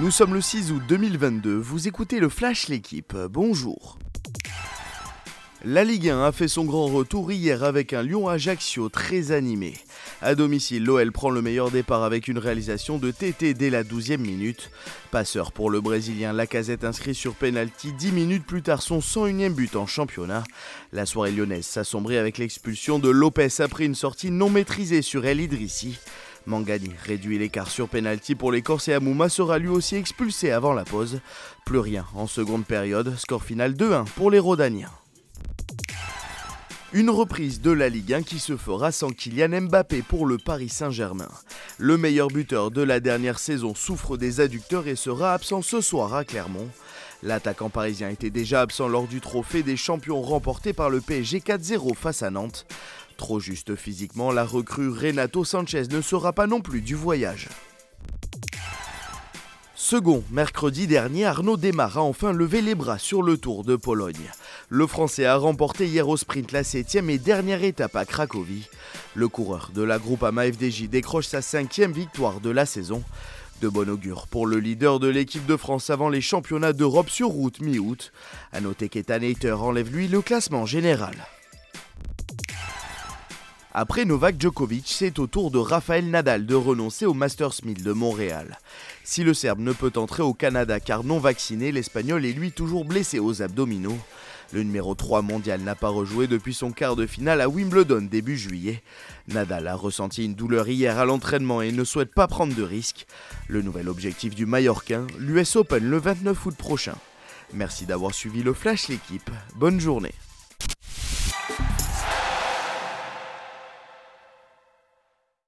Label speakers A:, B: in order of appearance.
A: Nous sommes le 6 août 2022, vous écoutez le Flash L'équipe, bonjour. La Ligue 1 a fait son grand retour hier avec un Lyon-Ajaccio très animé. À domicile, l'OL prend le meilleur départ avec une réalisation de TT dès la 12e minute. Passeur pour le Brésilien, Lacazette inscrit sur penalty 10 minutes plus tard son 101e but en championnat. La soirée lyonnaise s'assombrit avec l'expulsion de Lopez après une sortie non maîtrisée sur El Idrissi. Mangani réduit l'écart sur penalty pour les Corses et Amouma sera lui aussi expulsé avant la pause. Plus rien en seconde période, score final 2-1 pour les Rodaniens. Une reprise de la Ligue 1 qui se fera sans Kylian Mbappé pour le Paris Saint-Germain. Le meilleur buteur de la dernière saison souffre des adducteurs et sera absent ce soir à Clermont. L'attaquant parisien était déjà absent lors du trophée des champions remporté par le PSG 4-0 face à Nantes. Trop juste physiquement, la recrue Renato Sanchez ne sera pas non plus du voyage. Second, mercredi dernier, Arnaud Desmar a enfin levé les bras sur le Tour de Pologne. Le Français a remporté hier au sprint la 7 et dernière étape à Cracovie. Le coureur de la groupe AMA FDJ décroche sa cinquième victoire de la saison. De bon augure pour le leader de l'équipe de France avant les championnats d'Europe sur route mi-août. A noter qu'Ethan Hayter enlève lui le classement général. Après Novak Djokovic, c'est au tour de Rafael Nadal de renoncer au Masters 1000 de Montréal. Si le Serbe ne peut entrer au Canada car non vacciné, l'Espagnol est lui toujours blessé aux abdominaux. Le numéro 3 mondial n'a pas rejoué depuis son quart de finale à Wimbledon début juillet. Nadal a ressenti une douleur hier à l'entraînement et ne souhaite pas prendre de risques. Le nouvel objectif du Mallorquin, l'US Open le 29 août prochain. Merci d'avoir suivi le Flash l'équipe. Bonne journée.